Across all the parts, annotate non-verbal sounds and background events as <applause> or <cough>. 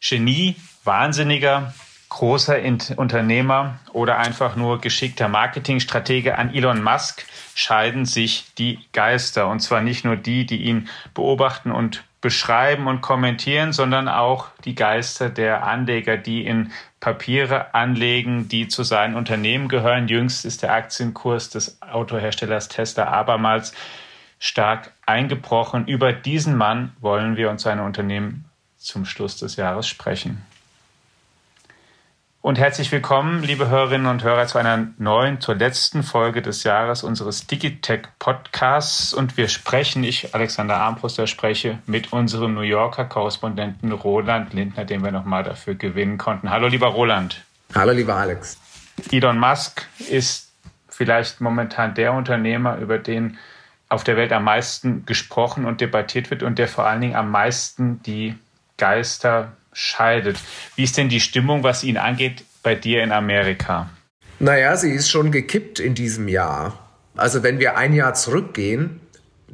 Genie, Wahnsinniger, großer Unternehmer oder einfach nur geschickter Marketingstratege an Elon Musk scheiden sich die Geister. Und zwar nicht nur die, die ihn beobachten und beschreiben und kommentieren, sondern auch die Geister der Anleger, die in Papiere anlegen, die zu seinen Unternehmen gehören. Jüngst ist der Aktienkurs des Autoherstellers Tesla abermals stark eingebrochen. Über diesen Mann wollen wir und seine Unternehmen zum Schluss des Jahres sprechen. Und herzlich willkommen, liebe Hörerinnen und Hörer, zu einer neuen, zur letzten Folge des Jahres unseres Digitech Podcasts. Und wir sprechen, ich, Alexander Armbruster, spreche mit unserem New Yorker Korrespondenten Roland Lindner, den wir nochmal dafür gewinnen konnten. Hallo, lieber Roland. Hallo, lieber Alex. Elon Musk ist vielleicht momentan der Unternehmer, über den auf der Welt am meisten gesprochen und debattiert wird und der vor allen Dingen am meisten die Geister scheidet. Wie ist denn die Stimmung, was ihn angeht, bei dir in Amerika? Naja, sie ist schon gekippt in diesem Jahr. Also wenn wir ein Jahr zurückgehen,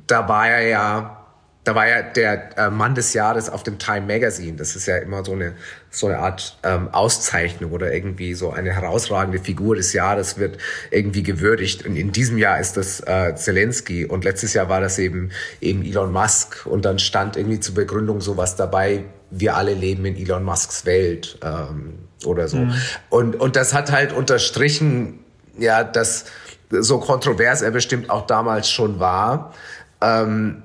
da war er ja da war ja der äh, Mann des Jahres auf dem Time Magazine. Das ist ja immer so eine, so eine Art ähm, Auszeichnung oder irgendwie so eine herausragende Figur des Jahres wird irgendwie gewürdigt. Und in diesem Jahr ist das äh, Zelensky und letztes Jahr war das eben, eben Elon Musk. Und dann stand irgendwie zur Begründung sowas dabei, wir alle leben in Elon Musks Welt ähm, oder so. Mhm. Und, und das hat halt unterstrichen, ja, dass so kontrovers er bestimmt auch damals schon war. Ähm,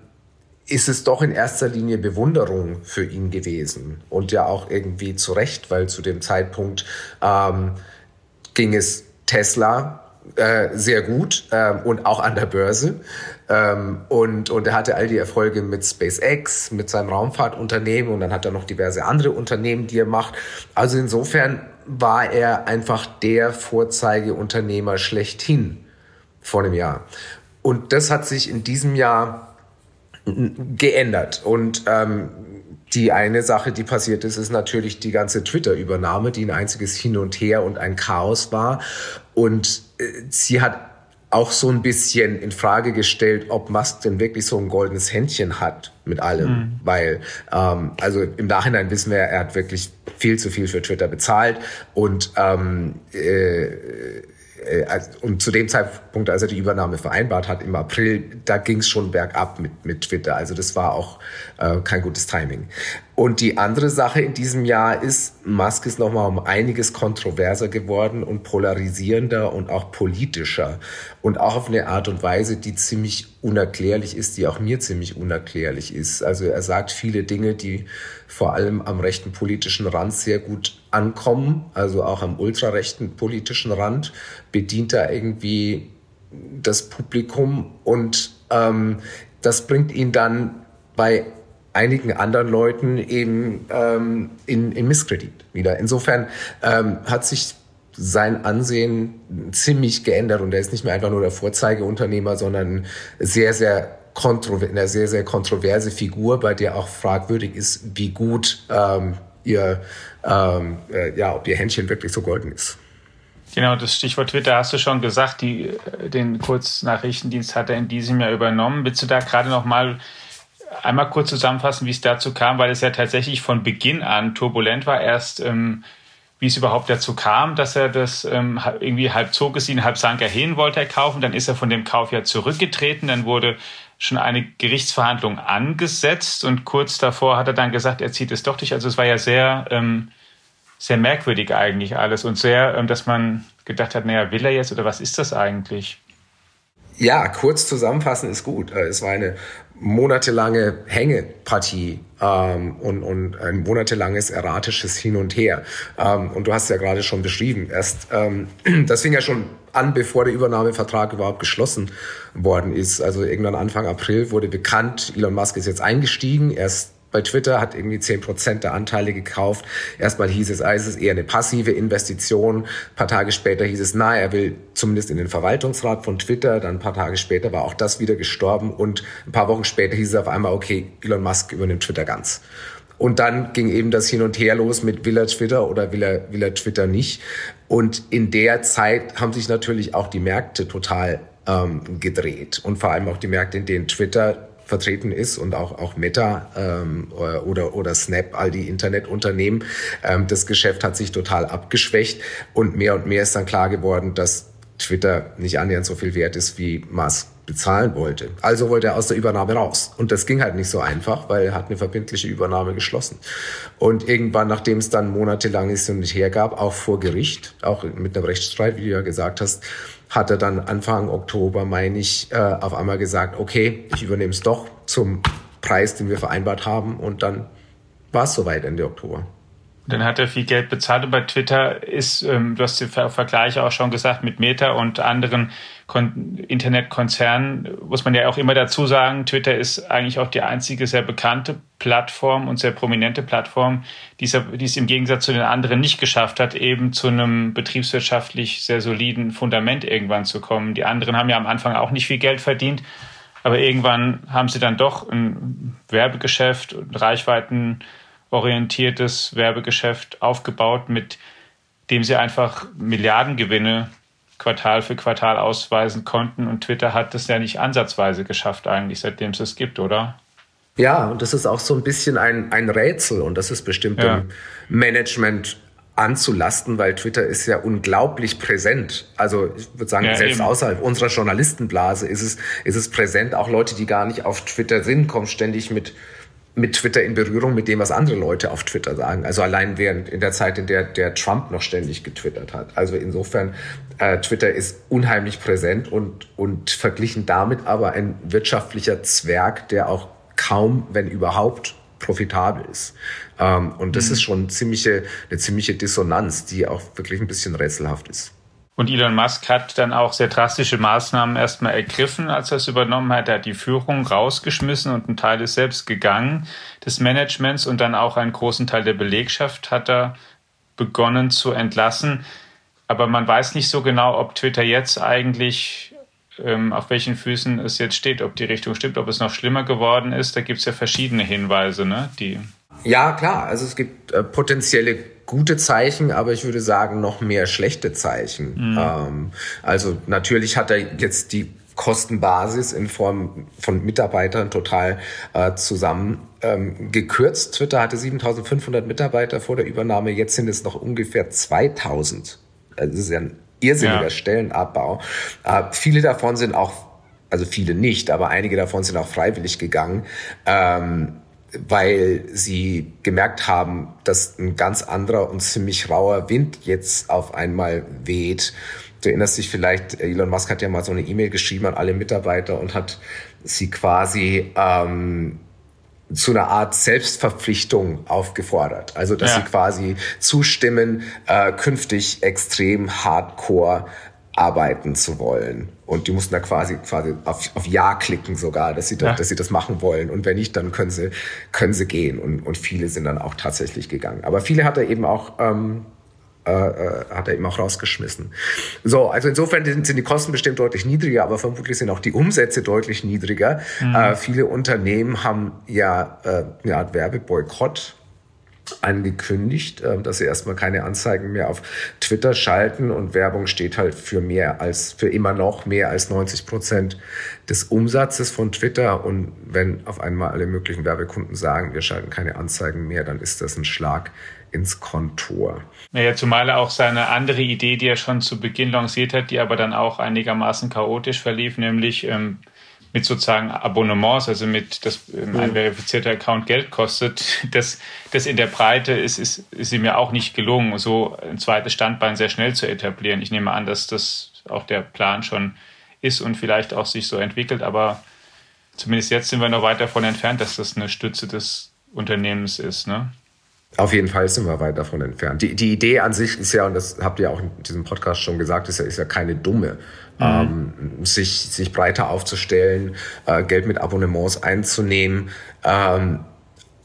ist es doch in erster Linie Bewunderung für ihn gewesen und ja auch irgendwie zu Recht, weil zu dem Zeitpunkt ähm, ging es Tesla äh, sehr gut ähm, und auch an der Börse. Ähm, und, und er hatte all die Erfolge mit SpaceX, mit seinem Raumfahrtunternehmen und dann hat er noch diverse andere Unternehmen, die er macht. Also insofern war er einfach der Vorzeigeunternehmer schlechthin vor einem Jahr. Und das hat sich in diesem Jahr geändert. Und ähm, die eine Sache, die passiert ist, ist natürlich die ganze Twitter-Übernahme, die ein einziges Hin und Her und ein Chaos war. Und äh, sie hat auch so ein bisschen in Frage gestellt, ob Musk denn wirklich so ein goldenes Händchen hat mit allem, mhm. weil ähm, also im Nachhinein wissen wir, er hat wirklich viel zu viel für Twitter bezahlt und ähm, äh, und zu dem Zeitpunkt, als er die Übernahme vereinbart hat im April, da ging es schon bergab mit, mit Twitter. Also das war auch äh, kein gutes Timing. Und die andere Sache in diesem Jahr ist, Musk ist nochmal um einiges kontroverser geworden und polarisierender und auch politischer. Und auch auf eine Art und Weise, die ziemlich unerklärlich ist, die auch mir ziemlich unerklärlich ist. Also er sagt viele Dinge, die vor allem am rechten politischen Rand sehr gut ankommen, also auch am ultrarechten politischen Rand, bedient er irgendwie das Publikum und ähm, das bringt ihn dann bei einigen anderen Leuten eben ähm, in, in Misskredit wieder. Insofern ähm, hat sich sein Ansehen ziemlich geändert und er ist nicht mehr einfach nur der Vorzeigeunternehmer, sondern sehr, sehr eine sehr, sehr kontroverse Figur, bei der auch fragwürdig ist, wie gut ähm, ihr, ähm, äh, ja, ob ihr Händchen wirklich so golden ist. Genau, das Stichwort Twitter hast du schon gesagt. Die, äh, den Kurznachrichtendienst hat er in diesem Jahr übernommen. Willst du da gerade noch mal einmal kurz zusammenfassen, wie es dazu kam, weil es ja tatsächlich von Beginn an turbulent war. Erst ähm, wie es überhaupt dazu kam, dass er das ähm, irgendwie halb zog es ihn, halb sank er hin, wollte er kaufen. Dann ist er von dem Kauf ja zurückgetreten. Dann wurde schon eine Gerichtsverhandlung angesetzt und kurz davor hat er dann gesagt, er zieht es doch durch. Also es war ja sehr, ähm, sehr merkwürdig eigentlich alles und sehr, ähm, dass man gedacht hat, naja, will er jetzt oder was ist das eigentlich? Ja, kurz zusammenfassen ist gut. Äh, es war eine monatelange Hängepartie ähm, und, und ein monatelanges erratisches Hin und Her. Ähm, und du hast ja gerade schon beschrieben, erst ähm, <clears throat> das fing ja schon an, bevor der Übernahmevertrag überhaupt geschlossen worden ist. Also irgendwann Anfang April wurde bekannt, Elon Musk ist jetzt eingestiegen. Erst bei Twitter, hat irgendwie zehn Prozent der Anteile gekauft. Erstmal hieß es, ah, es ist eher eine passive Investition. Ein paar Tage später hieß es, na, er will zumindest in den Verwaltungsrat von Twitter. Dann ein paar Tage später war auch das wieder gestorben. Und ein paar Wochen später hieß es auf einmal, okay, Elon Musk übernimmt Twitter ganz. Und dann ging eben das Hin und Her los mit will er Twitter oder will er, will er Twitter nicht. Und in der Zeit haben sich natürlich auch die Märkte total ähm, gedreht. Und vor allem auch die Märkte, in denen Twitter vertreten ist und auch, auch Meta ähm, oder, oder Snap, all die Internetunternehmen. Ähm, das Geschäft hat sich total abgeschwächt und mehr und mehr ist dann klar geworden, dass Twitter nicht annähernd so viel wert ist, wie Musk bezahlen wollte. Also wollte er aus der Übernahme raus. Und das ging halt nicht so einfach, weil er hat eine verbindliche Übernahme geschlossen. Und irgendwann, nachdem es dann monatelang ist und nicht hergab, auch vor Gericht, auch mit einem Rechtsstreit, wie du ja gesagt hast, hat er dann Anfang Oktober, meine ich, äh, auf einmal gesagt, okay, ich übernehme es doch zum Preis, den wir vereinbart haben. Und dann war es soweit Ende Oktober. Dann hat er viel Geld bezahlt und bei Twitter ist, ähm, du hast den Vergleich auch schon gesagt, mit Meta und anderen Kon Internetkonzernen, muss man ja auch immer dazu sagen, Twitter ist eigentlich auch die einzige sehr bekannte Plattform und sehr prominente Plattform, die es, die es im Gegensatz zu den anderen nicht geschafft hat, eben zu einem betriebswirtschaftlich sehr soliden Fundament irgendwann zu kommen. Die anderen haben ja am Anfang auch nicht viel Geld verdient, aber irgendwann haben sie dann doch ein Werbegeschäft und Reichweiten orientiertes Werbegeschäft aufgebaut, mit dem sie einfach Milliardengewinne Quartal für Quartal ausweisen konnten. Und Twitter hat das ja nicht ansatzweise geschafft, eigentlich, seitdem es es gibt, oder? Ja, und das ist auch so ein bisschen ein, ein Rätsel und das ist bestimmt ja. im Management anzulasten, weil Twitter ist ja unglaublich präsent. Also ich würde sagen, ja, selbst eben. außerhalb unserer Journalistenblase ist es, ist es präsent. Auch Leute, die gar nicht auf Twitter sind, kommen ständig mit mit Twitter in Berührung mit dem, was andere Leute auf Twitter sagen. Also allein während in der Zeit, in der der Trump noch ständig getwittert hat. Also insofern, äh, Twitter ist unheimlich präsent und, und verglichen damit aber ein wirtschaftlicher Zwerg, der auch kaum, wenn überhaupt, profitabel ist. Ähm, und das mhm. ist schon ziemliche, eine ziemliche Dissonanz, die auch wirklich ein bisschen rätselhaft ist. Und Elon Musk hat dann auch sehr drastische Maßnahmen erstmal ergriffen, als er es übernommen hat. Er hat die Führung rausgeschmissen und ein Teil ist selbst gegangen des Managements und dann auch einen großen Teil der Belegschaft hat er begonnen zu entlassen. Aber man weiß nicht so genau, ob Twitter jetzt eigentlich ähm, auf welchen Füßen es jetzt steht, ob die Richtung stimmt, ob es noch schlimmer geworden ist. Da gibt es ja verschiedene Hinweise, ne? Die ja, klar. Also es gibt äh, potenzielle gute Zeichen, aber ich würde sagen noch mehr schlechte Zeichen. Mhm. Ähm, also natürlich hat er jetzt die Kostenbasis in Form von Mitarbeitern total äh, zusammen ähm, gekürzt. Twitter hatte 7500 Mitarbeiter vor der Übernahme, jetzt sind es noch ungefähr 2000. Also das ist ja ein irrsinniger ja. Stellenabbau. Äh, viele davon sind auch, also viele nicht, aber einige davon sind auch freiwillig gegangen. Ähm, weil sie gemerkt haben, dass ein ganz anderer und ziemlich rauer Wind jetzt auf einmal weht. Du erinnerst dich vielleicht, Elon Musk hat ja mal so eine E-Mail geschrieben an alle Mitarbeiter und hat sie quasi ähm, zu einer Art Selbstverpflichtung aufgefordert. Also dass ja. sie quasi zustimmen, äh, künftig extrem hardcore arbeiten zu wollen. Und die mussten da quasi, quasi auf, auf Ja klicken sogar, dass sie, da, ja. dass sie das machen wollen. Und wenn nicht, dann können sie, können sie gehen. Und, und viele sind dann auch tatsächlich gegangen. Aber viele hat er eben auch, ähm, äh, äh hat er eben auch rausgeschmissen. So, also insofern sind die Kosten bestimmt deutlich niedriger, aber vermutlich sind auch die Umsätze deutlich niedriger. Mhm. Äh, viele Unternehmen haben ja äh, eine Art Werbeboykott angekündigt, äh, dass sie erstmal keine Anzeigen mehr auf Twitter schalten und Werbung steht halt für mehr als, für immer noch mehr als 90 Prozent des Umsatzes von Twitter. Und wenn auf einmal alle möglichen Werbekunden sagen, wir schalten keine Anzeigen mehr, dann ist das ein Schlag ins Kontor. Naja, zumal er auch seine andere Idee, die er schon zu Beginn lanciert hat, die aber dann auch einigermaßen chaotisch verlief, nämlich ähm, mit sozusagen Abonnements, also mit, dass ähm, ein verifizierter Account Geld kostet, <laughs> das, das in der Breite ist, ist, ist ihm ja auch nicht gelungen, so ein zweites Standbein sehr schnell zu etablieren. Ich nehme an, dass das auch der Plan schon ist und vielleicht auch sich so entwickelt, aber zumindest jetzt sind wir noch weit davon entfernt, dass das eine Stütze des Unternehmens ist. Ne? Auf jeden Fall sind wir weit davon entfernt. Die, die Idee an sich ist ja, und das habt ihr auch in diesem Podcast schon gesagt, ist ja, ist ja keine dumme mhm. ähm, sich, sich breiter aufzustellen, äh, Geld mit Abonnements einzunehmen. Ähm,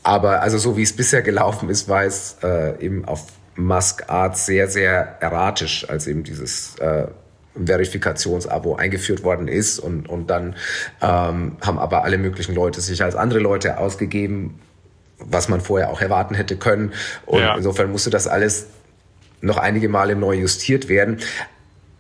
aber also so wie es bisher gelaufen ist, war es äh, eben auf Musk Art sehr, sehr erratisch, als eben dieses äh, Verifikationsabo eingeführt worden ist und, und dann ähm, haben aber alle möglichen Leute sich als andere Leute ausgegeben, was man vorher auch erwarten hätte können. Und ja. insofern musste das alles noch einige Male neu justiert werden.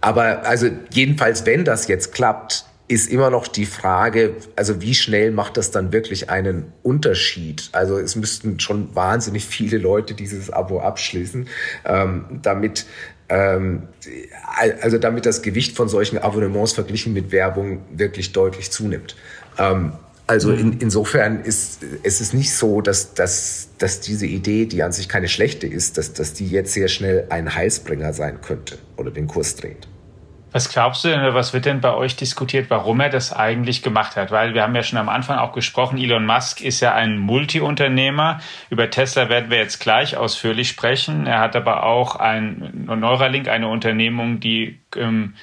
Aber also jedenfalls, wenn das jetzt klappt, ist immer noch die Frage, also wie schnell macht das dann wirklich einen Unterschied? Also es müssten schon wahnsinnig viele Leute dieses Abo abschließen, ähm, damit ähm, also damit das Gewicht von solchen Abonnements verglichen mit Werbung wirklich deutlich zunimmt. Ähm, also mhm. in, insofern ist es ist nicht so, dass, dass, dass diese Idee, die an sich keine schlechte ist, dass, dass die jetzt sehr schnell ein Heilsbringer sein könnte oder den Kurs dreht. Was glaubst du denn, was wird denn bei euch diskutiert, warum er das eigentlich gemacht hat? Weil wir haben ja schon am Anfang auch gesprochen, Elon Musk ist ja ein Multiunternehmer. Über Tesla werden wir jetzt gleich ausführlich sprechen. Er hat aber auch ein Neuralink, eine Unternehmung, die ähm,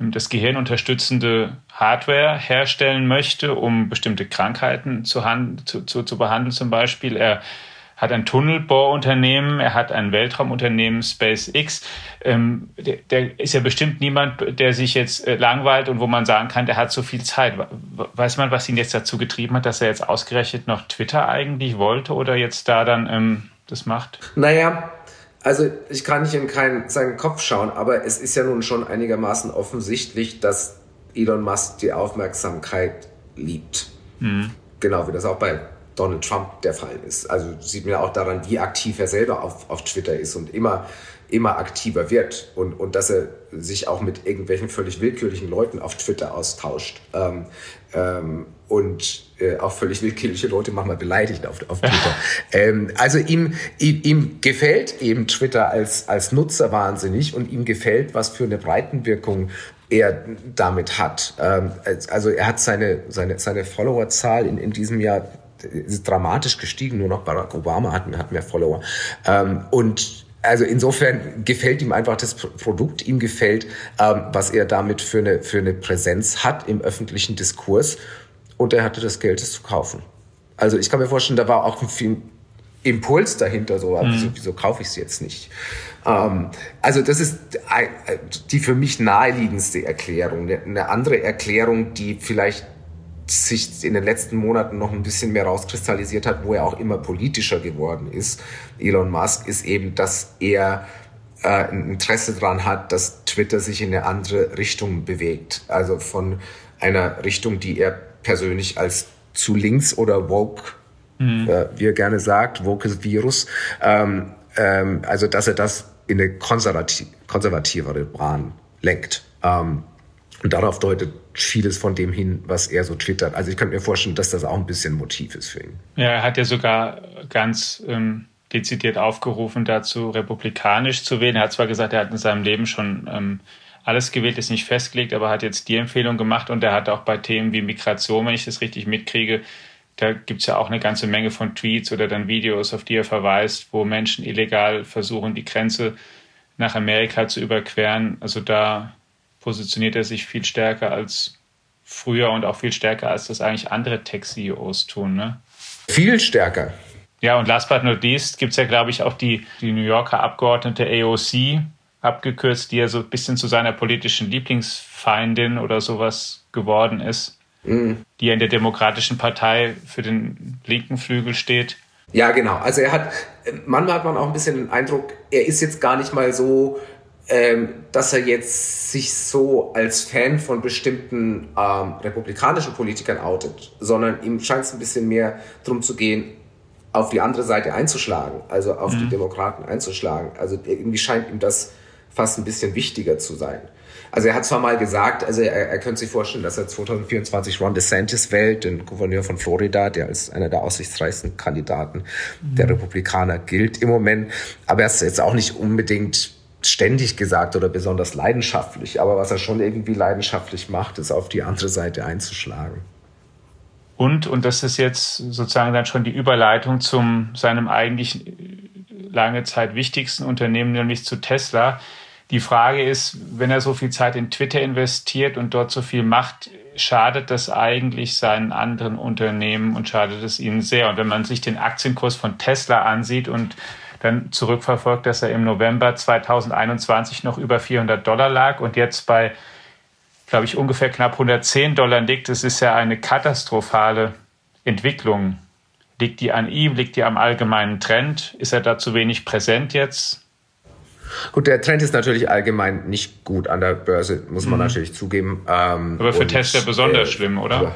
das Gehirn unterstützende Hardware herstellen möchte, um bestimmte Krankheiten zu, zu, zu, zu behandeln zum Beispiel. Er hat ein Tunnelbohrunternehmen, er hat ein Weltraumunternehmen SpaceX. Ähm, der, der, ist ja bestimmt niemand, der sich jetzt äh, langweilt und wo man sagen kann, der hat so viel Zeit. Weiß man, was ihn jetzt dazu getrieben hat, dass er jetzt ausgerechnet noch Twitter eigentlich wollte oder jetzt da dann ähm, das macht? Naja, also ich kann nicht in keinen, seinen Kopf schauen, aber es ist ja nun schon einigermaßen offensichtlich, dass Elon Musk die Aufmerksamkeit liebt. Mhm. Genau, wie das auch bei Donald Trump der Fall ist. Also sieht man ja auch daran, wie aktiv er selber auf, auf Twitter ist und immer, immer aktiver wird und, und dass er sich auch mit irgendwelchen völlig willkürlichen Leuten auf Twitter austauscht. Ähm, ähm, und äh, auch völlig willkürliche Leute manchmal beleidigt auf, auf Twitter. <laughs> ähm, also ihm, ihm, ihm gefällt eben Twitter als, als Nutzer wahnsinnig und ihm gefällt, was für eine Breitenwirkung er damit hat. Ähm, also er hat seine, seine, seine Followerzahl in, in diesem Jahr ist dramatisch gestiegen, nur noch Barack Obama hat, hat mehr Follower. Ähm, und also insofern gefällt ihm einfach das Produkt, ihm gefällt, ähm, was er damit für eine, für eine Präsenz hat im öffentlichen Diskurs. Und er hatte das Geld, es zu kaufen. Also ich kann mir vorstellen, da war auch viel Impuls dahinter, so, wieso, wieso kaufe ich es jetzt nicht? Ähm, also das ist die für mich naheliegendste Erklärung. Eine andere Erklärung, die vielleicht sich in den letzten Monaten noch ein bisschen mehr rauskristallisiert hat, wo er auch immer politischer geworden ist, Elon Musk, ist eben, dass er äh, ein Interesse daran hat, dass Twitter sich in eine andere Richtung bewegt. Also von einer Richtung, die er persönlich als zu links oder woke, mhm. äh, wie er gerne sagt, woke Virus, ähm, ähm, also dass er das in eine konservativ konservativere Bahn lenkt. Ähm, und darauf deutet vieles von dem hin, was er so twittert. Also ich könnte mir vorstellen, dass das auch ein bisschen Motiv ist für ihn. Ja, er hat ja sogar ganz ähm, dezidiert aufgerufen, dazu republikanisch zu wählen. Er hat zwar gesagt, er hat in seinem Leben schon ähm, alles gewählt, ist nicht festgelegt, aber hat jetzt die Empfehlung gemacht und er hat auch bei Themen wie Migration, wenn ich das richtig mitkriege, da gibt es ja auch eine ganze Menge von Tweets oder dann Videos, auf die er verweist, wo Menschen illegal versuchen, die Grenze nach Amerika zu überqueren. Also da positioniert er sich viel stärker als früher und auch viel stärker, als das eigentlich andere Tech-CEOs tun. Ne? Viel stärker. Ja, und last but not least gibt es ja, glaube ich, auch die, die New Yorker Abgeordnete AOC, abgekürzt, die ja so ein bisschen zu seiner politischen Lieblingsfeindin oder sowas geworden ist, mhm. die ja in der Demokratischen Partei für den linken Flügel steht. Ja, genau. Also er hat, manchmal hat man auch ein bisschen den Eindruck, er ist jetzt gar nicht mal so ähm, dass er jetzt sich so als Fan von bestimmten ähm, republikanischen Politikern outet, sondern ihm scheint es ein bisschen mehr darum zu gehen, auf die andere Seite einzuschlagen, also auf mhm. die Demokraten einzuschlagen. Also irgendwie scheint ihm das fast ein bisschen wichtiger zu sein. Also er hat zwar mal gesagt, also er, er könnte sich vorstellen, dass er 2024 Ron DeSantis wählt, den Gouverneur von Florida, der als einer der aussichtsreichsten Kandidaten mhm. der Republikaner gilt im Moment. Aber er ist jetzt auch nicht unbedingt ständig gesagt oder besonders leidenschaftlich, aber was er schon irgendwie leidenschaftlich macht, ist auf die andere Seite einzuschlagen. Und, und das ist jetzt sozusagen dann schon die Überleitung zum seinem eigentlich lange Zeit wichtigsten Unternehmen, nämlich zu Tesla. Die Frage ist, wenn er so viel Zeit in Twitter investiert und dort so viel macht, schadet das eigentlich seinen anderen Unternehmen und schadet es ihnen sehr. Und wenn man sich den Aktienkurs von Tesla ansieht und dann zurückverfolgt, dass er im November 2021 noch über 400 Dollar lag und jetzt bei, glaube ich, ungefähr knapp 110 Dollar liegt. Das ist ja eine katastrophale Entwicklung. Liegt die an ihm? Liegt die am allgemeinen Trend? Ist er da zu wenig präsent jetzt? Gut, der Trend ist natürlich allgemein nicht gut an der Börse, muss man mhm. natürlich zugeben. Ähm, Aber für und, Tesla besonders äh, schlimm, oder?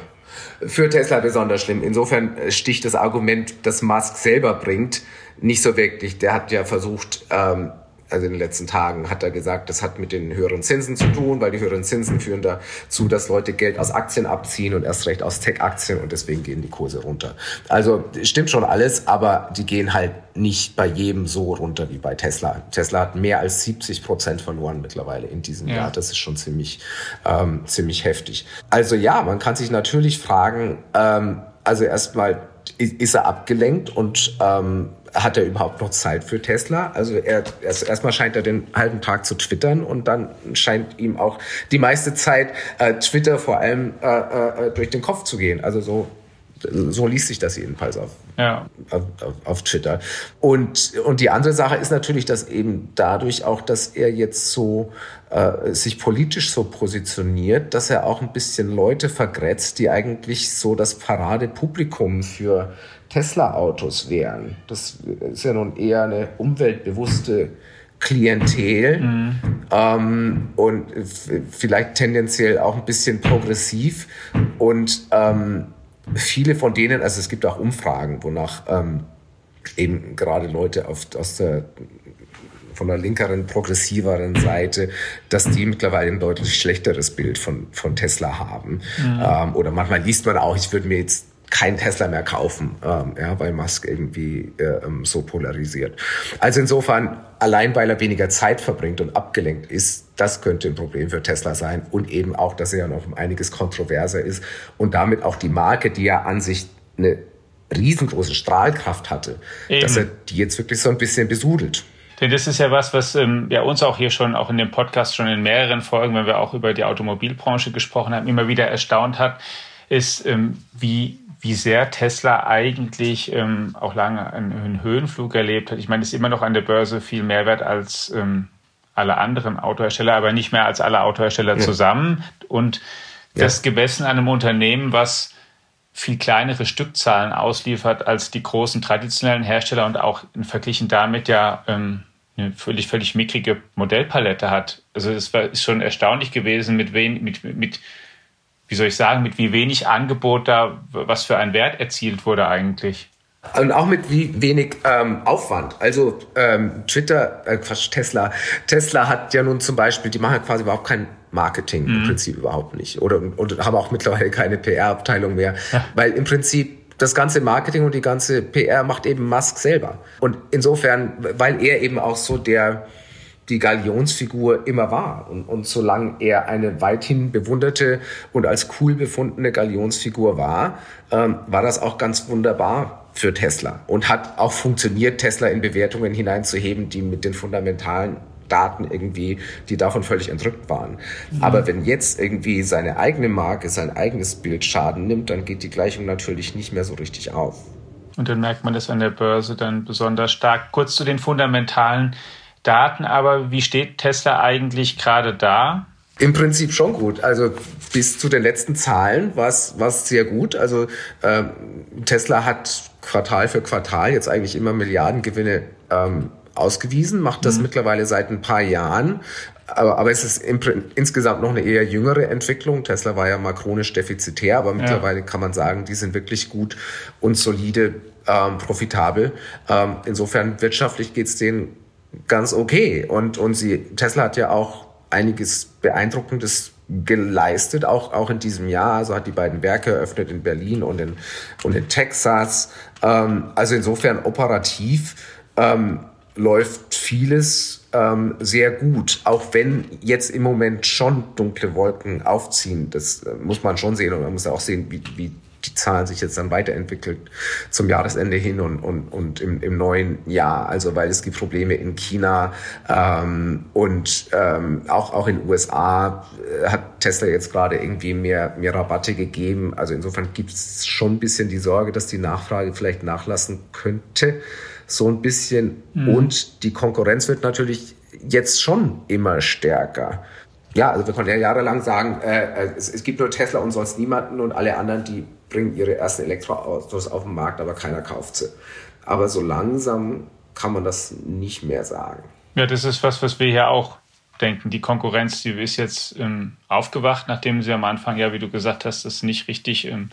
Für Tesla besonders schlimm. Insofern sticht das Argument, das Musk selber bringt, nicht so wirklich. Der hat ja versucht, ähm, also in den letzten Tagen hat er gesagt, das hat mit den höheren Zinsen zu tun, weil die höheren Zinsen führen dazu, dass Leute Geld aus Aktien abziehen und erst recht aus Tech-Aktien und deswegen gehen die Kurse runter. Also stimmt schon alles, aber die gehen halt nicht bei jedem so runter wie bei Tesla. Tesla hat mehr als 70 Prozent verloren mittlerweile in diesem ja. Jahr. Das ist schon ziemlich, ähm, ziemlich heftig. Also ja, man kann sich natürlich fragen, ähm, also erstmal ist er abgelenkt und ähm, hat er überhaupt noch Zeit für Tesla? Also er erst, erstmal scheint er den halben Tag zu twittern und dann scheint ihm auch die meiste Zeit äh, Twitter vor allem äh, äh, durch den Kopf zu gehen. Also so so liest sich das jedenfalls auf, ja. auf, auf, auf, Twitter. Und, und die andere Sache ist natürlich, dass eben dadurch auch, dass er jetzt so äh, sich politisch so positioniert, dass er auch ein bisschen Leute vergrätzt, die eigentlich so das Paradepublikum für Tesla-Autos wären. Das ist ja nun eher eine umweltbewusste Klientel mhm. ähm, und vielleicht tendenziell auch ein bisschen progressiv und ähm, viele von denen, also es gibt auch Umfragen, wonach ähm, eben gerade Leute auf, aus der von der linkeren, progressiveren Seite, dass die mittlerweile ein deutlich schlechteres Bild von, von Tesla haben. Mhm. Ähm, oder manchmal liest man auch, ich würde mir jetzt kein Tesla mehr kaufen, ähm, ja, weil Musk irgendwie äh, ähm, so polarisiert. Also insofern, allein weil er weniger Zeit verbringt und abgelenkt ist, das könnte ein Problem für Tesla sein und eben auch, dass er ja noch um einiges kontroverser ist und damit auch die Marke, die ja an sich eine riesengroße Strahlkraft hatte, eben. dass er die jetzt wirklich so ein bisschen besudelt. Denn das ist ja was, was ähm, ja uns auch hier schon, auch in dem Podcast schon in mehreren Folgen, wenn wir auch über die Automobilbranche gesprochen haben, immer wieder erstaunt hat, ist, ähm, wie wie sehr Tesla eigentlich ähm, auch lange einen, einen, Höhenflug erlebt hat. Ich meine, es ist immer noch an der Börse viel mehr wert als ähm, alle anderen Autohersteller, aber nicht mehr als alle Autohersteller ja. zusammen. Und das ja. gemessen an einem Unternehmen, was viel kleinere Stückzahlen ausliefert als die großen traditionellen Hersteller und auch verglichen damit ja ähm, eine völlig, völlig mickrige Modellpalette hat. Also es war, ist schon erstaunlich gewesen, mit, wen, mit, mit wie soll ich sagen, mit wie wenig Angebot da, was für ein Wert erzielt wurde eigentlich. Und auch mit wie wenig ähm, Aufwand. Also ähm, Twitter, äh, Quatsch, Tesla. Tesla hat ja nun zum Beispiel, die machen quasi überhaupt kein Marketing mhm. im Prinzip überhaupt nicht. Oder und haben auch mittlerweile keine PR-Abteilung mehr. Ja. Weil im Prinzip das ganze Marketing und die ganze PR macht eben Musk selber. Und insofern, weil er eben auch so der die Galionsfigur immer war. Und, und solange er eine weithin bewunderte und als cool befundene Galionsfigur war, ähm, war das auch ganz wunderbar für Tesla und hat auch funktioniert, Tesla in Bewertungen hineinzuheben, die mit den fundamentalen Daten irgendwie, die davon völlig entrückt waren. Mhm. Aber wenn jetzt irgendwie seine eigene Marke, sein eigenes Bild Schaden nimmt, dann geht die Gleichung natürlich nicht mehr so richtig auf. Und dann merkt man das an der Börse dann besonders stark. Kurz zu den fundamentalen Daten, aber wie steht Tesla eigentlich gerade da? Im Prinzip schon gut. Also bis zu den letzten Zahlen war es sehr gut. Also ähm, Tesla hat Quartal für Quartal jetzt eigentlich immer Milliardengewinne ähm, ausgewiesen, macht das mhm. mittlerweile seit ein paar Jahren. Aber, aber es ist im, insgesamt noch eine eher jüngere Entwicklung. Tesla war ja mal chronisch defizitär, aber mittlerweile ja. kann man sagen, die sind wirklich gut und solide, ähm, profitabel. Ähm, insofern wirtschaftlich geht's denen ganz okay. Und, und sie, Tesla hat ja auch einiges Beeindruckendes geleistet, auch, auch in diesem Jahr. Also hat die beiden Werke eröffnet in Berlin und in, und in Texas. Ähm, also insofern operativ ähm, läuft vieles ähm, sehr gut, auch wenn jetzt im Moment schon dunkle Wolken aufziehen. Das äh, muss man schon sehen und man muss auch sehen, wie, wie die Zahlen sich jetzt dann weiterentwickelt zum Jahresende hin und, und, und im, im neuen Jahr. Also weil es gibt Probleme in China ähm, und ähm, auch, auch in USA äh, hat Tesla jetzt gerade irgendwie mehr, mehr Rabatte gegeben. Also insofern gibt es schon ein bisschen die Sorge, dass die Nachfrage vielleicht nachlassen könnte. So ein bisschen. Mhm. Und die Konkurrenz wird natürlich jetzt schon immer stärker ja, also wir konnten ja jahrelang sagen, äh, es, es, gibt nur Tesla und sonst niemanden und alle anderen, die bringen ihre ersten Elektroautos auf den Markt, aber keiner kauft sie. Aber so langsam kann man das nicht mehr sagen. Ja, das ist was, was wir hier auch denken. Die Konkurrenz, die ist jetzt ähm, aufgewacht, nachdem sie am Anfang, ja, wie du gesagt hast, das nicht richtig ähm,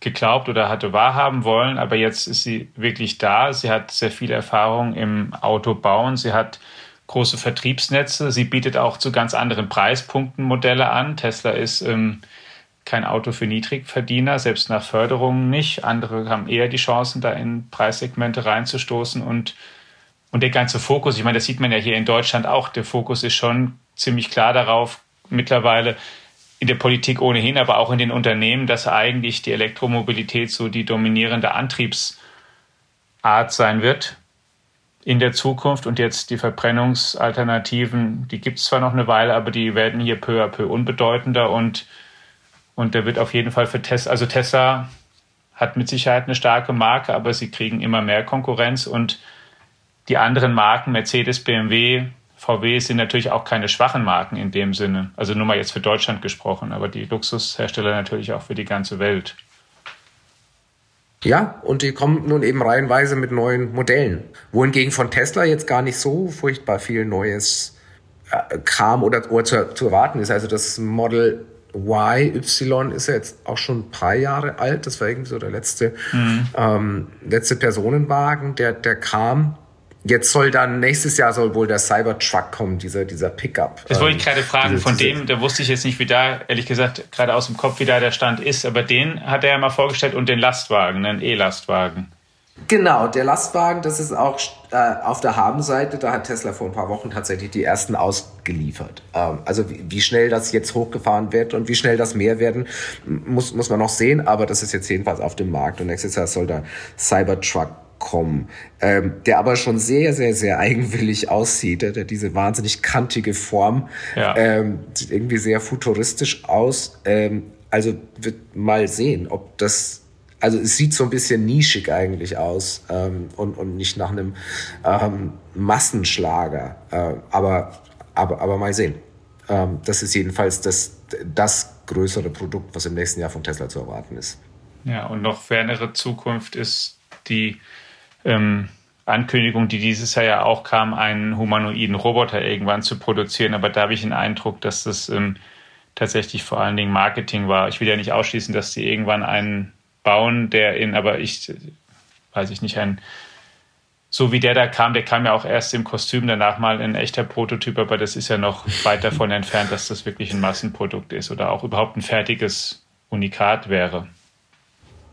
geglaubt oder hatte wahrhaben wollen. Aber jetzt ist sie wirklich da. Sie hat sehr viel Erfahrung im Autobauen. Sie hat große Vertriebsnetze. Sie bietet auch zu ganz anderen Preispunkten Modelle an. Tesla ist ähm, kein Auto für Niedrigverdiener, selbst nach Förderungen nicht. Andere haben eher die Chancen, da in Preissegmente reinzustoßen und und der ganze Fokus, ich meine, das sieht man ja hier in Deutschland auch, der Fokus ist schon ziemlich klar darauf, mittlerweile in der Politik ohnehin, aber auch in den Unternehmen, dass eigentlich die Elektromobilität so die dominierende Antriebsart sein wird in der Zukunft. Und jetzt die Verbrennungsalternativen, die gibt es zwar noch eine Weile, aber die werden hier peu à peu unbedeutender und, und der wird auf jeden Fall für Tesla, also Tesla hat mit Sicherheit eine starke Marke, aber sie kriegen immer mehr Konkurrenz und die anderen Marken, Mercedes, BMW, VW, sind natürlich auch keine schwachen Marken in dem Sinne. Also nur mal jetzt für Deutschland gesprochen, aber die Luxushersteller natürlich auch für die ganze Welt. Ja, und die kommen nun eben reihenweise mit neuen Modellen. Wohingegen von Tesla jetzt gar nicht so furchtbar viel Neues äh, kam oder, oder zu, zu erwarten ist. Also das Model Y, Y ist ja jetzt auch schon ein paar Jahre alt. Das war irgendwie so der letzte, mhm. ähm, letzte Personenwagen, der, der kam. Jetzt soll dann nächstes Jahr soll wohl der Cybertruck kommen, dieser, dieser Pickup. Das wollte ich gerade fragen. Diese, Von dem, da wusste ich jetzt nicht, wie da, ehrlich gesagt, gerade aus dem Kopf, wie da der Stand ist. Aber den hat er ja mal vorgestellt und den Lastwagen, einen E-Lastwagen. Genau, der Lastwagen, das ist auch äh, auf der Habenseite, da hat Tesla vor ein paar Wochen tatsächlich die ersten ausgeliefert. Ähm, also wie, wie, schnell das jetzt hochgefahren wird und wie schnell das mehr werden, muss, muss man noch sehen, aber das ist jetzt jedenfalls auf dem Markt und nächstes Jahr soll der Cybertruck kommen, ähm, der aber schon sehr, sehr, sehr eigenwillig aussieht. Der, der diese wahnsinnig kantige Form ja. ähm, sieht irgendwie sehr futuristisch aus. Ähm, also wird mal sehen, ob das also es sieht so ein bisschen nischig eigentlich aus ähm, und, und nicht nach einem ähm, Massenschlager. Äh, aber, aber, aber mal sehen. Ähm, das ist jedenfalls das, das größere Produkt, was im nächsten Jahr von Tesla zu erwarten ist. Ja, und noch fernere Zukunft ist die ähm, Ankündigung, die dieses Jahr ja auch kam, einen humanoiden Roboter irgendwann zu produzieren. Aber da habe ich den Eindruck, dass das ähm, tatsächlich vor allen Dingen Marketing war. Ich will ja nicht ausschließen, dass die irgendwann einen bauen, der in, aber ich weiß ich nicht, ein so wie der da kam, der kam ja auch erst im Kostüm, danach mal ein echter Prototyp, aber das ist ja noch weit davon entfernt, dass das wirklich ein Massenprodukt ist oder auch überhaupt ein fertiges Unikat wäre.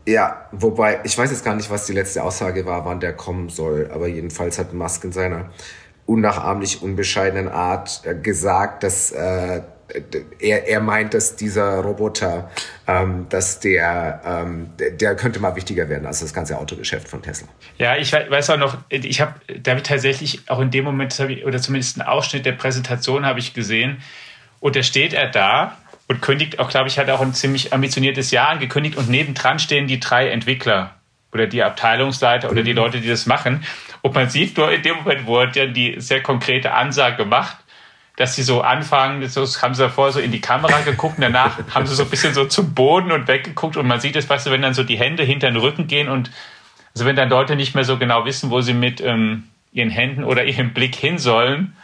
Ja, wobei, ich weiß jetzt gar nicht, was die letzte Aussage war, wann der kommen soll, aber jedenfalls hat Musk in seiner unnachahmlich unbescheidenen Art äh, gesagt, dass äh, er, er meint, dass dieser Roboter, ähm, dass der, ähm, der könnte mal wichtiger werden als das ganze Autogeschäft von Tesla. Ja, ich weiß auch noch, ich habe damit tatsächlich auch in dem Moment, oder zumindest einen Ausschnitt der Präsentation habe ich gesehen, und da steht er da und kündigt auch, glaube ich, hat auch ein ziemlich ambitioniertes Jahr angekündigt und nebendran stehen die drei Entwickler oder die Abteilungsleiter oder die mhm. Leute, die das machen. Und man sieht nur in dem Moment, wo er dann die sehr konkrete Ansage gemacht, dass sie so anfangen, so haben sie davor so in die Kamera geguckt und danach <laughs> haben sie so ein bisschen so zum Boden und weggeguckt und man sieht es, weißt du, wenn dann so die Hände hinter den Rücken gehen und also wenn dann Leute nicht mehr so genau wissen, wo sie mit ähm, ihren Händen oder ihrem Blick hin sollen,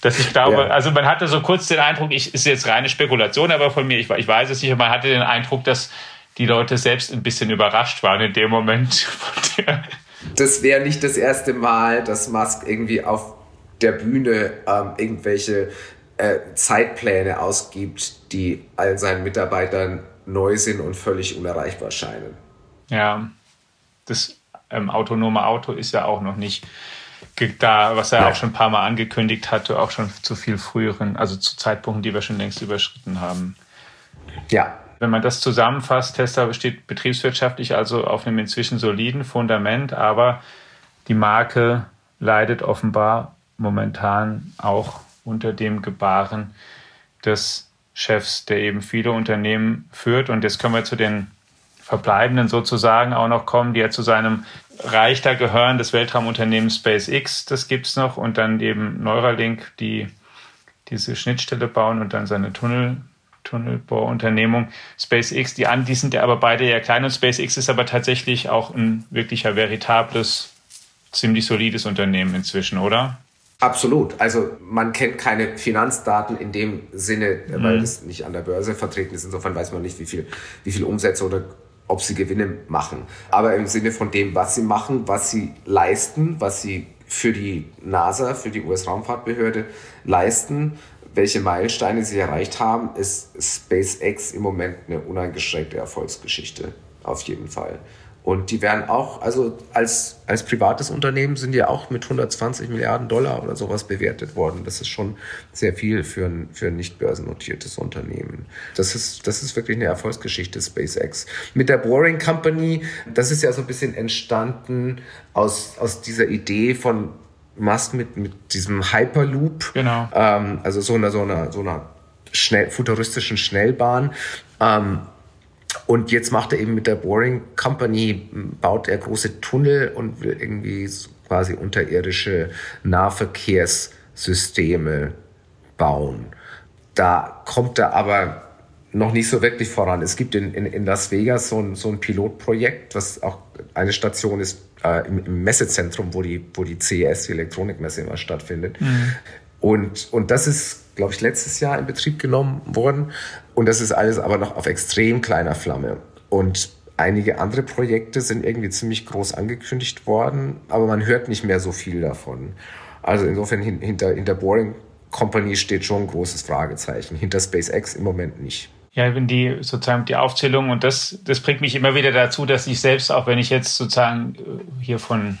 dass ich glaube, ja. also man hatte so kurz den Eindruck, ich ist jetzt reine Spekulation, aber von mir, ich, ich weiß es nicht, man hatte den Eindruck, dass die Leute selbst ein bisschen überrascht waren in dem Moment. <laughs> das wäre nicht das erste Mal, dass Musk irgendwie auf der Bühne ähm, irgendwelche äh, Zeitpläne ausgibt, die allen seinen Mitarbeitern neu sind und völlig unerreichbar scheinen. Ja, das ähm, autonome Auto ist ja auch noch nicht da, was er ja. auch schon ein paar Mal angekündigt hatte, auch schon zu viel früheren, also zu Zeitpunkten, die wir schon längst überschritten haben. Ja. Wenn man das zusammenfasst, Tesla steht betriebswirtschaftlich also auf einem inzwischen soliden Fundament, aber die Marke leidet offenbar momentan auch unter dem Gebaren des Chefs, der eben viele Unternehmen führt. Und jetzt können wir zu den Verbleibenden sozusagen auch noch kommen, die ja zu seinem Reich da gehören, das Weltraumunternehmen SpaceX, das gibt es noch, und dann eben Neuralink, die diese Schnittstelle bauen und dann seine Tunnel, Tunnelbohrunternehmung SpaceX, die an, die sind ja aber beide ja klein und SpaceX ist aber tatsächlich auch ein wirklicher veritables, ziemlich solides Unternehmen inzwischen, oder? Absolut. Also man kennt keine Finanzdaten in dem Sinne, mhm. weil es nicht an der Börse vertreten ist. Insofern weiß man nicht, wie viel, wie viel Umsätze oder ob sie Gewinne machen. Aber im Sinne von dem, was sie machen, was sie leisten, was sie für die NASA, für die US-Raumfahrtbehörde leisten, welche Meilensteine sie erreicht haben, ist SpaceX im Moment eine uneingeschränkte Erfolgsgeschichte. Auf jeden Fall. Und die werden auch, also als, als privates Unternehmen sind die auch mit 120 Milliarden Dollar oder sowas bewertet worden. Das ist schon sehr viel für ein, für ein nicht börsennotiertes Unternehmen. Das ist, das ist wirklich eine Erfolgsgeschichte, SpaceX. Mit der Boring Company, das ist ja so ein bisschen entstanden aus, aus dieser Idee von Musk mit, mit diesem Hyperloop. Genau. Ähm, also so einer, so einer, so einer schnell, futuristischen Schnellbahn. Ähm, und jetzt macht er eben mit der Boring Company, baut er große Tunnel und will irgendwie quasi unterirdische Nahverkehrssysteme bauen. Da kommt er aber noch nicht so wirklich voran. Es gibt in, in, in Las Vegas so ein, so ein Pilotprojekt, was auch eine Station ist äh, im, im, Messezentrum, wo die, wo die CES, die Elektronikmesse immer stattfindet. Mhm. Und, und das ist, glaube ich, letztes Jahr in Betrieb genommen worden. Und das ist alles aber noch auf extrem kleiner Flamme. Und einige andere Projekte sind irgendwie ziemlich groß angekündigt worden, aber man hört nicht mehr so viel davon. Also insofern hinter, hinter Boring Company steht schon ein großes Fragezeichen. Hinter SpaceX im Moment nicht. Ja, wenn die sozusagen die Aufzählung und das, das bringt mich immer wieder dazu, dass ich selbst, auch wenn ich jetzt sozusagen äh, hier von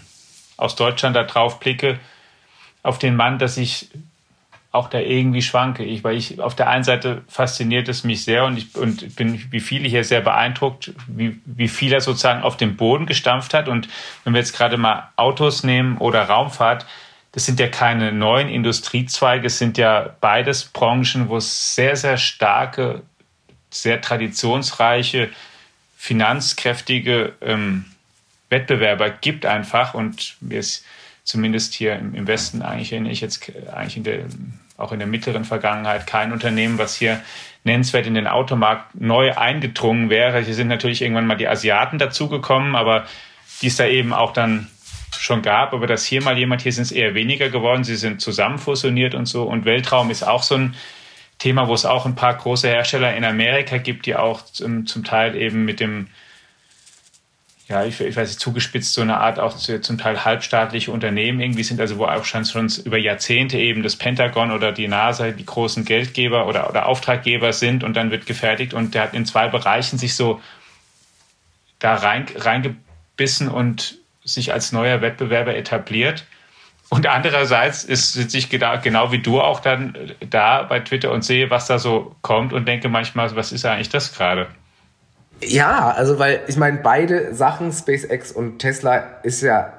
aus Deutschland da drauf blicke, auf den Mann, dass ich auch da irgendwie schwanke. Ich, weil ich auf der einen Seite fasziniert es mich sehr und ich und bin wie viele hier sehr beeindruckt, wie, wie viel er sozusagen auf dem Boden gestampft hat. Und wenn wir jetzt gerade mal Autos nehmen oder Raumfahrt, das sind ja keine neuen Industriezweige, es sind ja beides Branchen, wo es sehr, sehr starke, sehr traditionsreiche, finanzkräftige ähm, Wettbewerber gibt einfach. Und mir ist zumindest hier im, Westen eigentlich erinnere ich jetzt eigentlich in der, auch in der mittleren Vergangenheit kein Unternehmen, was hier nennenswert in den Automarkt neu eingedrungen wäre. Hier sind natürlich irgendwann mal die Asiaten dazugekommen, aber die es da eben auch dann schon gab, aber dass hier mal jemand, hier sind es eher weniger geworden, sie sind zusammen fusioniert und so. Und Weltraum ist auch so ein Thema, wo es auch ein paar große Hersteller in Amerika gibt, die auch zum, zum Teil eben mit dem ja, ich, ich weiß nicht, zugespitzt so eine Art auch zu, zum Teil halbstaatliche Unternehmen irgendwie sind, also wo auch schon, schon über Jahrzehnte eben das Pentagon oder die NASA die großen Geldgeber oder, oder Auftraggeber sind und dann wird gefertigt und der hat in zwei Bereichen sich so da rein, reingebissen und sich als neuer Wettbewerber etabliert. Und andererseits ist, sitze ich genau, genau wie du auch dann da bei Twitter und sehe, was da so kommt und denke manchmal, was ist eigentlich das gerade? Ja, also weil ich meine, beide Sachen, SpaceX und Tesla, ist ja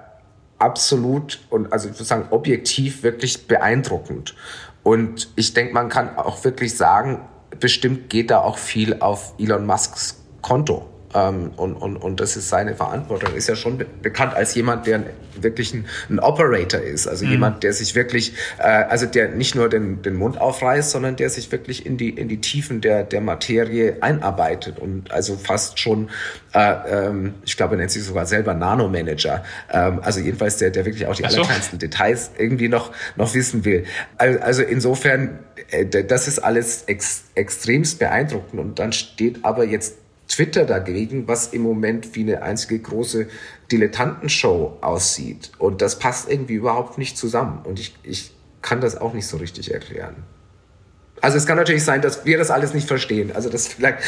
absolut und also ich würde sagen objektiv wirklich beeindruckend. Und ich denke, man kann auch wirklich sagen, bestimmt geht da auch viel auf Elon Musks Konto. Ähm, und, und, und das ist seine Verantwortung. Ist ja schon be bekannt als jemand, der wirklich ein, ein Operator ist. Also mhm. jemand, der sich wirklich, äh, also der nicht nur den, den Mund aufreißt, sondern der sich wirklich in die, in die Tiefen der, der Materie einarbeitet und also fast schon, äh, ähm, ich glaube, er nennt sich sogar selber Nanomanager. Ähm, also jedenfalls der, der wirklich auch die so. allerkleinsten Details irgendwie noch, noch wissen will. Also insofern, äh, das ist alles ex extremst beeindruckend und dann steht aber jetzt Twitter dagegen, was im Moment wie eine einzige große Dilettantenshow aussieht. Und das passt irgendwie überhaupt nicht zusammen. Und ich, ich kann das auch nicht so richtig erklären. Also es kann natürlich sein, dass wir das alles nicht verstehen. Also dass vielleicht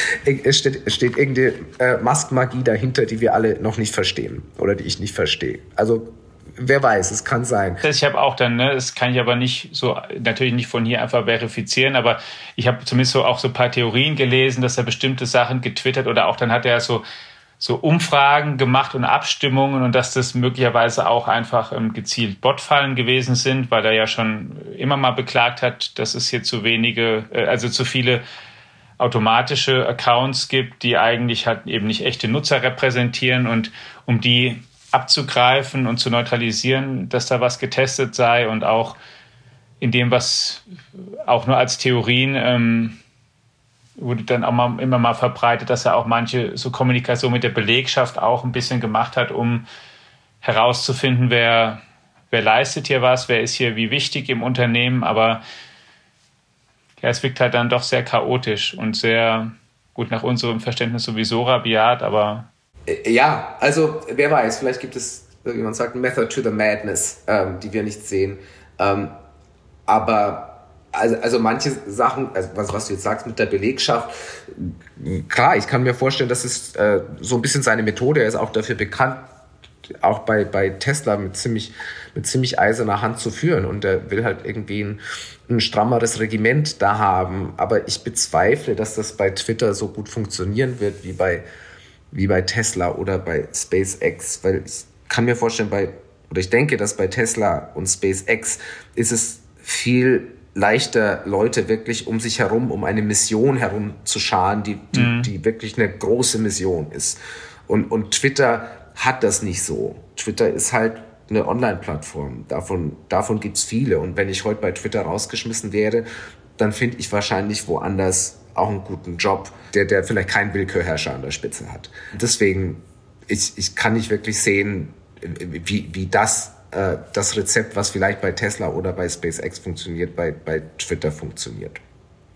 steht, steht irgendeine äh, Maskmagie dahinter, die wir alle noch nicht verstehen oder die ich nicht verstehe. Also wer weiß, es kann sein. Ich habe auch dann, ne, das kann ich aber nicht so, natürlich nicht von hier einfach verifizieren, aber ich habe zumindest so auch so ein paar Theorien gelesen, dass er bestimmte Sachen getwittert oder auch dann hat er so so Umfragen gemacht und Abstimmungen und dass das möglicherweise auch einfach ähm, gezielt Botfallen gewesen sind, weil er ja schon immer mal beklagt hat, dass es hier zu wenige, äh, also zu viele automatische Accounts gibt, die eigentlich halt eben nicht echte Nutzer repräsentieren und um die abzugreifen und zu neutralisieren, dass da was getestet sei und auch in dem, was auch nur als Theorien ähm, wurde dann auch mal, immer mal verbreitet, dass er auch manche so Kommunikation mit der Belegschaft auch ein bisschen gemacht hat, um herauszufinden, wer wer leistet hier was, wer ist hier wie wichtig im Unternehmen, aber ja, es wirkt halt dann doch sehr chaotisch und sehr, gut, nach unserem Verständnis sowieso rabiat, aber. Äh, ja, also wer weiß, vielleicht gibt es, wie man sagt, Method to the Madness, ähm, die wir nicht sehen. Ähm, aber also, also manche Sachen, also was, was du jetzt sagst mit der Belegschaft, klar, ich kann mir vorstellen, dass es äh, so ein bisschen seine Methode, er ist auch dafür bekannt, auch bei, bei Tesla mit ziemlich, mit ziemlich eiserner Hand zu führen. Und er will halt irgendwie ein, ein strammeres Regiment da haben. Aber ich bezweifle, dass das bei Twitter so gut funktionieren wird wie bei, wie bei Tesla oder bei SpaceX. Weil ich kann mir vorstellen, bei, oder ich denke, dass bei Tesla und SpaceX ist es viel leichter, Leute wirklich um sich herum, um eine Mission herum zu scharen, die, die, mhm. die wirklich eine große Mission ist. Und, und Twitter hat das nicht so. Twitter ist halt eine Online-Plattform. Davon, davon gibt es viele. Und wenn ich heute bei Twitter rausgeschmissen wäre, dann finde ich wahrscheinlich woanders auch einen guten Job, der, der vielleicht keinen Willkürherrscher an der Spitze hat. Deswegen, ich, ich kann nicht wirklich sehen, wie, wie das äh, das Rezept, was vielleicht bei Tesla oder bei SpaceX funktioniert, bei, bei Twitter funktioniert.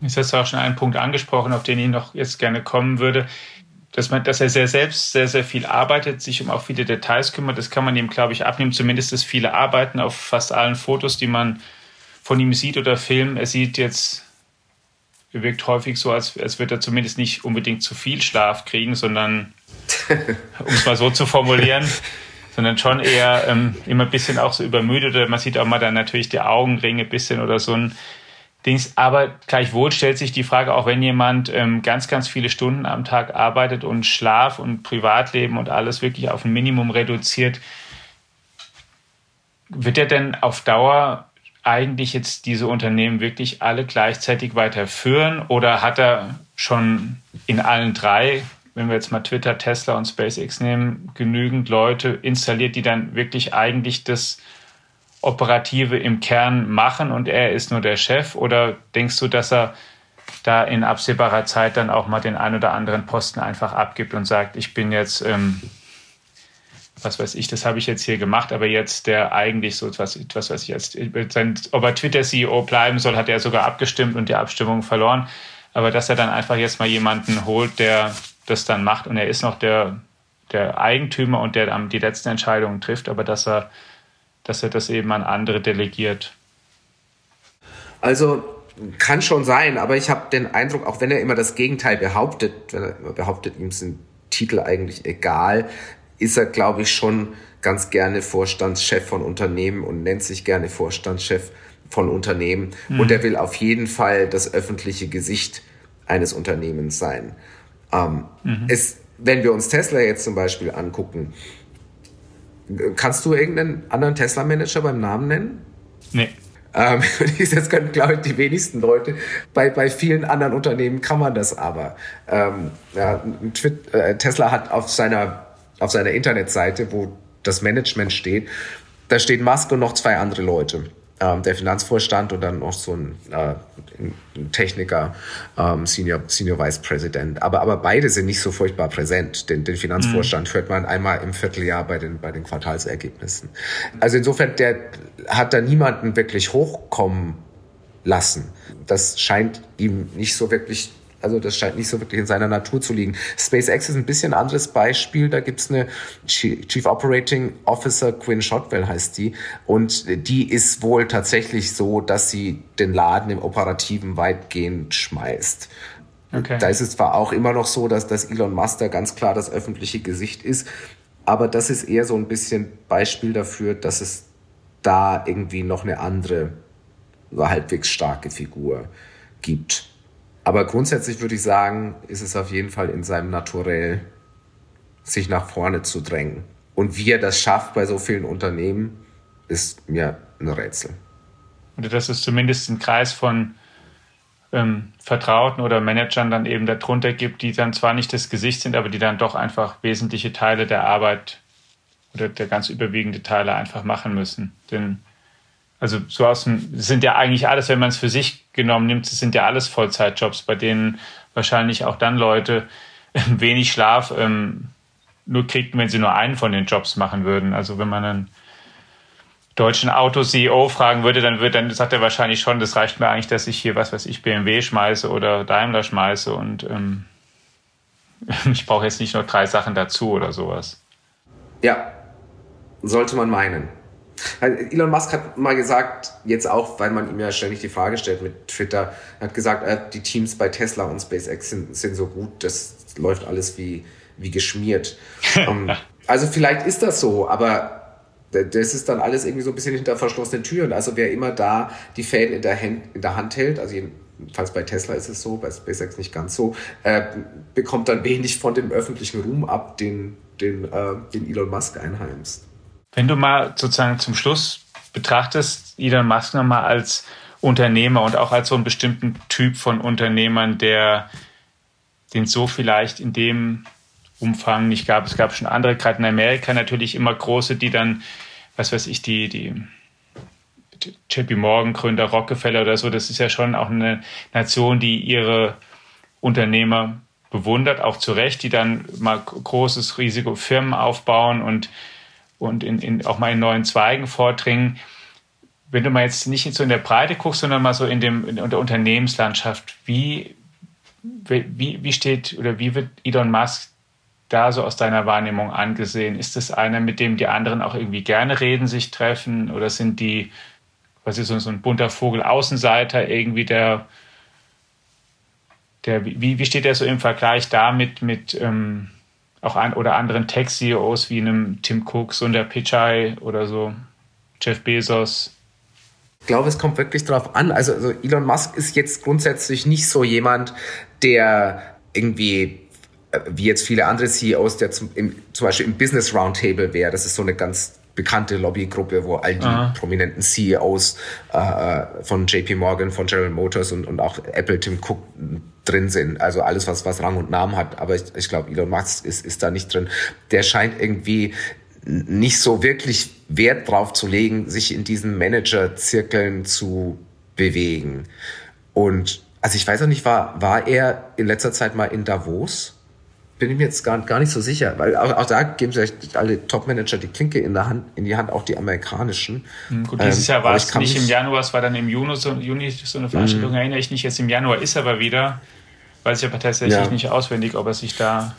Jetzt hast du auch schon einen Punkt angesprochen, auf den ich noch jetzt gerne kommen würde. Dass, man, dass er sehr selbst sehr, sehr viel arbeitet, sich um auch viele Details kümmert. Das kann man ihm, glaube ich, abnehmen. Zumindest das viele Arbeiten auf fast allen Fotos, die man von ihm sieht oder filmt. Er sieht jetzt, wirkt häufig so, als, als würde er zumindest nicht unbedingt zu viel Schlaf kriegen, sondern, <laughs> um es mal so zu formulieren, sondern schon eher ähm, immer ein bisschen auch so übermüdet oder man sieht auch mal dann natürlich die Augenringe ein bisschen oder so ein Dings. Aber gleichwohl stellt sich die Frage, auch wenn jemand ähm, ganz, ganz viele Stunden am Tag arbeitet und Schlaf und Privatleben und alles wirklich auf ein Minimum reduziert, wird er denn auf Dauer eigentlich jetzt diese Unternehmen wirklich alle gleichzeitig weiterführen oder hat er schon in allen drei wenn wir jetzt mal Twitter, Tesla und SpaceX nehmen, genügend Leute installiert, die dann wirklich eigentlich das Operative im Kern machen und er ist nur der Chef? Oder denkst du, dass er da in absehbarer Zeit dann auch mal den ein oder anderen Posten einfach abgibt und sagt, ich bin jetzt, ähm, was weiß ich, das habe ich jetzt hier gemacht, aber jetzt der eigentlich so etwas, was weiß ich, jetzt, ob er Twitter-CEO bleiben soll, hat er sogar abgestimmt und die Abstimmung verloren. Aber dass er dann einfach jetzt mal jemanden holt, der das dann macht und er ist noch der, der Eigentümer und der die letzten Entscheidungen trifft, aber dass er, dass er das eben an andere delegiert. Also kann schon sein, aber ich habe den Eindruck, auch wenn er immer das Gegenteil behauptet, wenn er behauptet, ihm sind Titel eigentlich egal, ist er, glaube ich, schon ganz gerne Vorstandschef von Unternehmen und nennt sich gerne Vorstandschef von Unternehmen. Mhm. Und er will auf jeden Fall das öffentliche Gesicht eines Unternehmens sein. Ähm, mhm. es, wenn wir uns Tesla jetzt zum Beispiel angucken, kannst du irgendeinen anderen Tesla-Manager beim Namen nennen? Nee. Ähm, <laughs> das können, glaube ich, die wenigsten Leute. Bei, bei vielen anderen Unternehmen kann man das aber. Ähm, ja, äh, Tesla hat auf seiner, auf seiner Internetseite, wo das Management steht, da steht Musk und noch zwei andere Leute ähm, der Finanzvorstand und dann noch so ein, äh, ein Techniker, ähm, Senior, Senior Vice President. Aber, aber beide sind nicht so furchtbar präsent. Den, den Finanzvorstand mhm. hört man einmal im Vierteljahr bei den, bei den Quartalsergebnissen. Also insofern, der hat da niemanden wirklich hochkommen lassen. Das scheint ihm nicht so wirklich also das scheint nicht so wirklich in seiner Natur zu liegen. SpaceX ist ein bisschen anderes Beispiel. Da gibt's eine Chief Operating Officer, Quinn Shotwell heißt die. Und die ist wohl tatsächlich so, dass sie den Laden im Operativen weitgehend schmeißt. Okay. Da ist es zwar auch immer noch so, dass, dass Elon Musk da ganz klar das öffentliche Gesicht ist, aber das ist eher so ein bisschen Beispiel dafür, dass es da irgendwie noch eine andere, halbwegs starke Figur gibt. Aber grundsätzlich würde ich sagen, ist es auf jeden Fall in seinem Naturell, sich nach vorne zu drängen. Und wie er das schafft bei so vielen Unternehmen, ist mir ein Rätsel. Oder dass es zumindest einen Kreis von ähm, Vertrauten oder Managern dann eben darunter gibt, die dann zwar nicht das Gesicht sind, aber die dann doch einfach wesentliche Teile der Arbeit oder der ganz überwiegende Teile einfach machen müssen. Denn also so aus dem, sind ja eigentlich alles, wenn man es für sich genommen nimmt, sind ja alles Vollzeitjobs, bei denen wahrscheinlich auch dann Leute <laughs> wenig Schlaf ähm, nur kriegten, wenn sie nur einen von den Jobs machen würden. Also wenn man dann deutschen Auto-CEO fragen würde, dann, wird, dann sagt er wahrscheinlich schon, das reicht mir eigentlich, dass ich hier, was weiß ich, BMW schmeiße oder Daimler schmeiße und ähm, <laughs> ich brauche jetzt nicht noch drei Sachen dazu oder sowas. Ja, sollte man meinen. Elon Musk hat mal gesagt, jetzt auch, weil man ihm ja ständig die Frage stellt mit Twitter, hat gesagt, die Teams bei Tesla und SpaceX sind, sind so gut, das läuft alles wie, wie geschmiert. um, <laughs> ähm, also vielleicht ist das so, aber das ist dann alles irgendwie so ein bisschen hinter verschlossenen Türen. Also wer immer da die Fäden in der, Hand, in der Hand hält, also jedenfalls bei Tesla ist es so, bei SpaceX nicht ganz so, äh, bekommt dann wenig von dem öffentlichen Ruhm ab, den, den, äh, den Elon Musk einheimst. Wenn du mal sozusagen zum Schluss betrachtest, Elon Musk nochmal als Unternehmer und auch als so einen bestimmten Typ von Unternehmern, der den so vielleicht in dem Umfang nicht gab. Es gab schon andere, gerade in Amerika natürlich immer große, die dann, was weiß ich, die, die JP Morgan Gründer, Rockefeller oder so, das ist ja schon auch eine Nation, die ihre Unternehmer bewundert, auch zu Recht, die dann mal großes Risiko Firmen aufbauen und, und in, in, auch mal in neuen Zweigen vordringen. Wenn du mal jetzt nicht so in der Breite guckst, sondern mal so in, dem, in der Unternehmenslandschaft, wie, wie, wie steht oder wie wird Elon Musk da so aus deiner Wahrnehmung angesehen? Ist es einer, mit dem die anderen auch irgendwie gerne reden, sich treffen? Oder sind die, was ist so ein bunter Vogel, Außenseiter, irgendwie der, der wie, wie steht der so im Vergleich damit mit ähm, auch an, oder anderen Tech-CEOs wie einem Tim Cook, Sundar Pichai oder so, Jeff Bezos? Ich glaube, es kommt wirklich darauf an. Also, also Elon Musk ist jetzt grundsätzlich nicht so jemand, der irgendwie wie jetzt viele andere CEOs, der zum, im, zum Beispiel im Business Roundtable wäre. Das ist so eine ganz bekannte Lobbygruppe, wo all die Aha. prominenten CEOs äh, von JP Morgan, von General Motors und, und auch Apple, Tim Cook drin sind. Also alles, was, was Rang und Namen hat. Aber ich, ich glaube, Elon Musk ist, ist da nicht drin. Der scheint irgendwie nicht so wirklich Wert drauf zu legen, sich in diesen Manager-Zirkeln zu bewegen. Und also ich weiß auch nicht, war, war er in letzter Zeit mal in Davos? Bin ich mir jetzt gar, gar nicht so sicher, weil auch, auch da geben sich alle Top-Manager die Klinke in, der Hand, in die Hand, auch die amerikanischen. Hm, gut, dieses ähm, Jahr war es nicht im Januar, es war dann im Juni so, Juni so eine Veranstaltung, mhm. erinnere ich nicht. Jetzt im Januar ist er aber wieder, weiß ich aber tatsächlich ja. nicht auswendig, ob er sich da.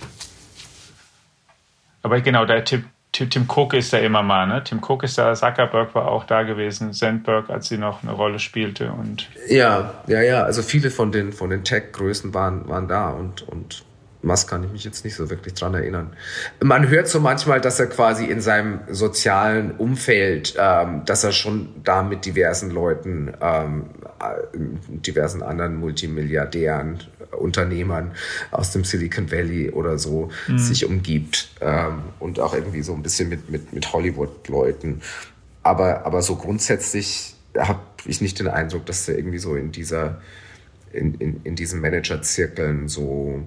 Aber genau, der Tipp, Tim, Tim Cook ist da immer mal, ne? Tim Cook ist da, Zuckerberg war auch da gewesen, Sandberg, als sie noch eine Rolle spielte und. Ja, ja, ja. Also viele von den, von den Tech-Größen waren, waren da und, und Musk kann ich mich jetzt nicht so wirklich dran erinnern. Man hört so manchmal, dass er quasi in seinem sozialen Umfeld, ähm, dass er schon da mit diversen Leuten, ähm, äh, diversen anderen Multimilliardären, Unternehmern aus dem Silicon Valley oder so mhm. sich umgibt ähm, und auch irgendwie so ein bisschen mit, mit, mit Hollywood-Leuten. Aber, aber so grundsätzlich habe ich nicht den Eindruck, dass er irgendwie so in dieser in, in, in diesen Manager-Zirkeln so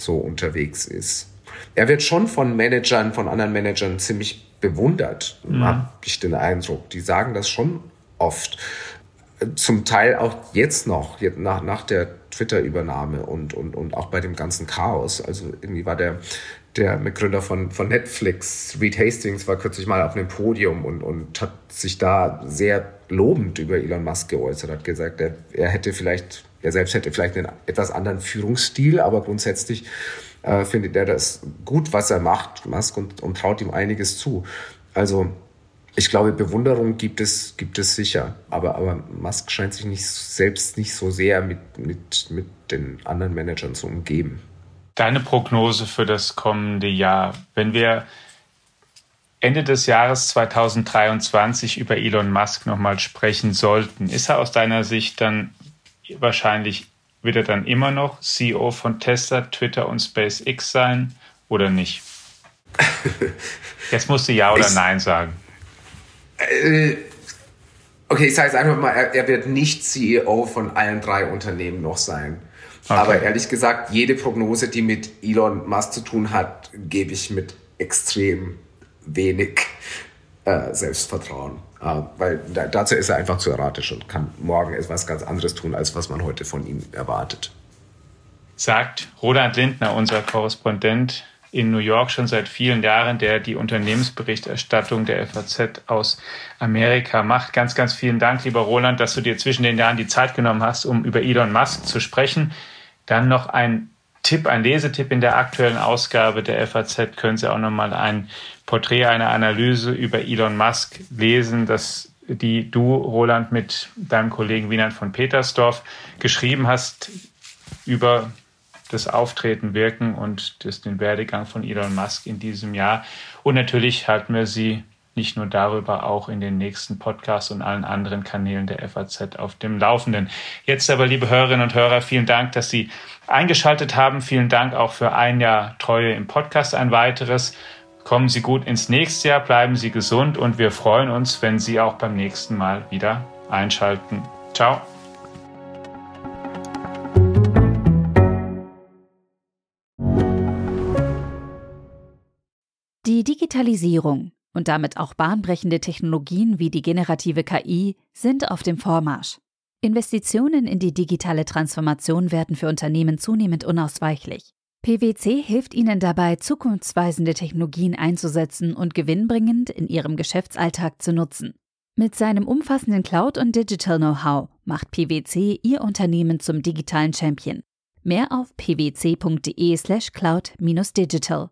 so unterwegs ist. Er wird schon von Managern, von anderen Managern ziemlich bewundert, mhm. habe ich den Eindruck. Die sagen das schon oft. Zum Teil auch jetzt noch, nach, nach der Twitter-Übernahme und, und, und auch bei dem ganzen Chaos. Also irgendwie war der, der Mitgründer von, von Netflix, Reed Hastings, war kürzlich mal auf einem Podium und, und hat sich da sehr lobend über Elon Musk geäußert, hat gesagt, er, er hätte vielleicht er selbst hätte vielleicht einen etwas anderen Führungsstil, aber grundsätzlich äh, findet er das gut, was er macht, Musk, und, und traut ihm einiges zu. Also ich glaube, Bewunderung gibt es, gibt es sicher. Aber, aber Musk scheint sich nicht, selbst nicht so sehr mit, mit, mit den anderen Managern zu umgeben. Deine Prognose für das kommende Jahr, wenn wir Ende des Jahres 2023 über Elon Musk nochmal sprechen sollten, ist er aus deiner Sicht dann wahrscheinlich wird er dann immer noch CEO von Tesla, Twitter und SpaceX sein oder nicht? <laughs> Jetzt musst du Ja oder ich, Nein sagen. Äh, okay, ich sage jetzt einfach mal, er, er, wird nicht CEO von allen drei Unternehmen noch sein. Okay. Aber ehrlich gesagt, jede Prognose, die mit Elon Musk zu tun hat, gebe ich mit extrem wenig äh, Selbstvertrauen. Äh, weil da, dazu ist er einfach zu erratisch und kann morgen etwas ganz anderes tun, als was man heute von ihm erwartet. Sagt Roland Lindner, unser Korrespondent in New York schon seit vielen Jahren, der die Unternehmensberichterstattung der FAZ aus Amerika macht. Ganz, ganz vielen Dank, lieber Roland, dass du dir zwischen den Jahren die Zeit genommen hast, um über Elon Musk zu sprechen. Dann noch ein Tipp, ein Lesetipp in der aktuellen Ausgabe der FAZ können Sie auch nochmal ein Porträt, eine Analyse über Elon Musk lesen, das die du, Roland, mit deinem Kollegen Wieland von Petersdorf geschrieben hast über das Auftreten, Wirken und das, den Werdegang von Elon Musk in diesem Jahr. Und natürlich halten wir Sie nicht nur darüber, auch in den nächsten Podcasts und allen anderen Kanälen der FAZ auf dem Laufenden. Jetzt aber, liebe Hörerinnen und Hörer, vielen Dank, dass Sie eingeschaltet haben. Vielen Dank auch für ein Jahr Treue im Podcast, ein weiteres. Kommen Sie gut ins nächste Jahr, bleiben Sie gesund und wir freuen uns, wenn Sie auch beim nächsten Mal wieder einschalten. Ciao. Die Digitalisierung und damit auch bahnbrechende Technologien wie die generative KI sind auf dem Vormarsch. Investitionen in die digitale Transformation werden für Unternehmen zunehmend unausweichlich. PwC hilft Ihnen dabei, zukunftsweisende Technologien einzusetzen und gewinnbringend in Ihrem Geschäftsalltag zu nutzen. Mit seinem umfassenden Cloud- und Digital-Know-how macht PwC Ihr Unternehmen zum digitalen Champion. Mehr auf pwc.de/cloud-digital.